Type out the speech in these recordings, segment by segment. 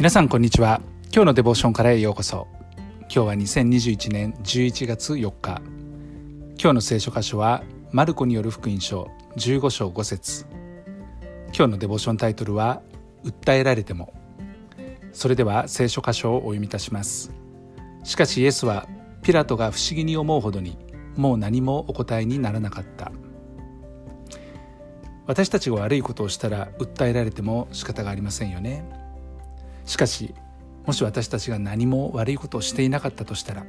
皆さんこんにちは。今日のデボーションからへようこそ。今日は2021年11月4日。今日の聖書箇所はマルコによる福音書15章5節。今日のデボーションタイトルは訴えられても。それでは聖書箇所をお読みいたします。しかしイエスはピラトが不思議に思うほどにもう何もお答えにならなかった。私たちが悪いことをしたら訴えられても仕方がありませんよね。しかしもし私たちが何も悪いことをしていなかったとしたら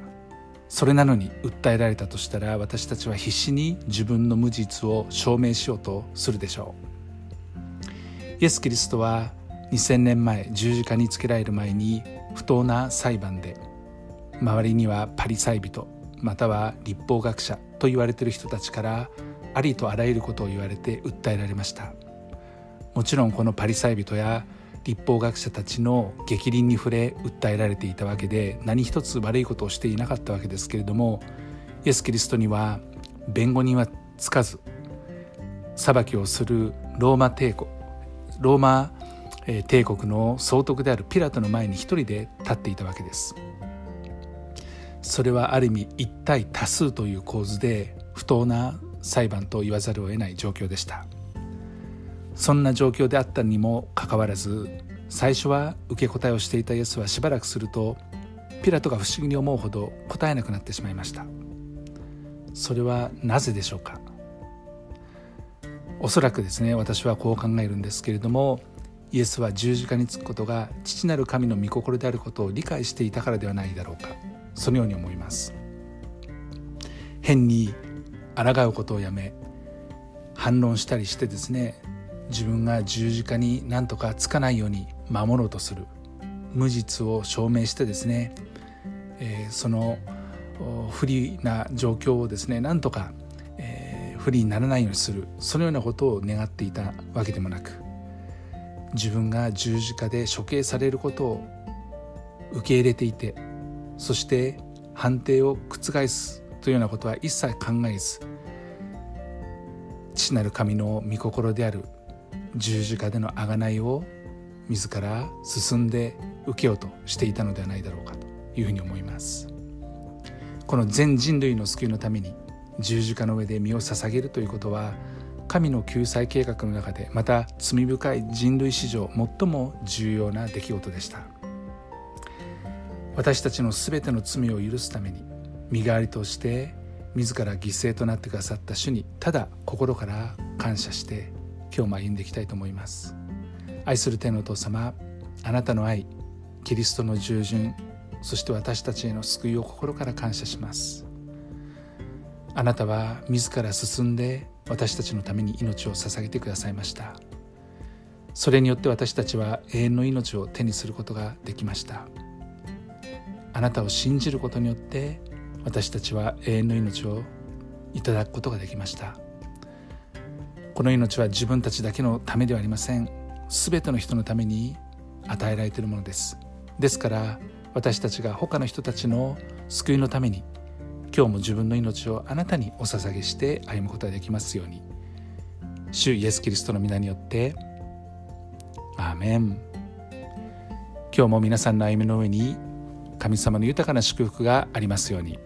それなのに訴えられたとしたら私たちは必死に自分の無実を証明しようとするでしょう。イエス・キリストは2000年前十字架につけられる前に不当な裁判で周りにはパリサイ人または立法学者と言われている人たちからありとあらゆることを言われて訴えられました。もちろんこのパリサイ人や立法学者たちの逆鱗に触れ訴えられていたわけで何一つ悪いことをしていなかったわけですけれどもイエス・キリストには弁護人はつかず裁きをするローマ帝国ローマ帝国の総督であるピラトの前に一人で立っていたわけです。それはある意味一対多数という構図で不当な裁判と言わざるを得ない状況でした。そんな状況であったにもかかわらず最初は受け答えをしていたイエスはしばらくするとピラトが不思議に思うほど答えなくなってしまいました。それはなぜでしょうか？おそらくですね私はこう考えるんですけれどもイエスは十字架につくことが父なる神の御心であることを理解していたからではないだろうかそのように思います。変に抗うことをやめ反論したりしてですね自分が十字架になんとかつかないように守ろうとする。無実を証明してですね、えー、その不利な状況をですねなんとか、えー、不利にならないようにする。そのようなことを願っていたわけでもなく自分が十字架で処刑されることを受け入れていてそして判定を覆すというようなことは一切考えず父なる神の御心である十字架での贖いを自ら進んで受けようとしていたのではないだろうかというふうに思います。この全人類の救いのために十字架の上で身を捧げるということは神の救済計画の中でまた罪深い人類史上最も重要な出来事でした。私たちの全ての罪を許すために身代わりとして自ら犠牲となってくださった主にただ心から感謝して今日も歩んでいきたいと思います。愛する天のお父様あなたの愛キリストの従順そして私たちへの救いを心から感謝します。あなたは自ら進んで私たちのために命を捧げてくださいました。それによって私たちは永遠の命を手にすることができました。あなたを信じることによって私たちは永遠の命をいただくことができました。この命は自分たちだけのためではありません。全ての人のために与えられているものです。ですから私たちが他の人たちの救いのために今日も自分の命をあなたにお捧げして歩むことができますように。主イエス・キリストの皆によってアーメン。今日も皆さんの歩みの上に神様の豊かな祝福がありますように。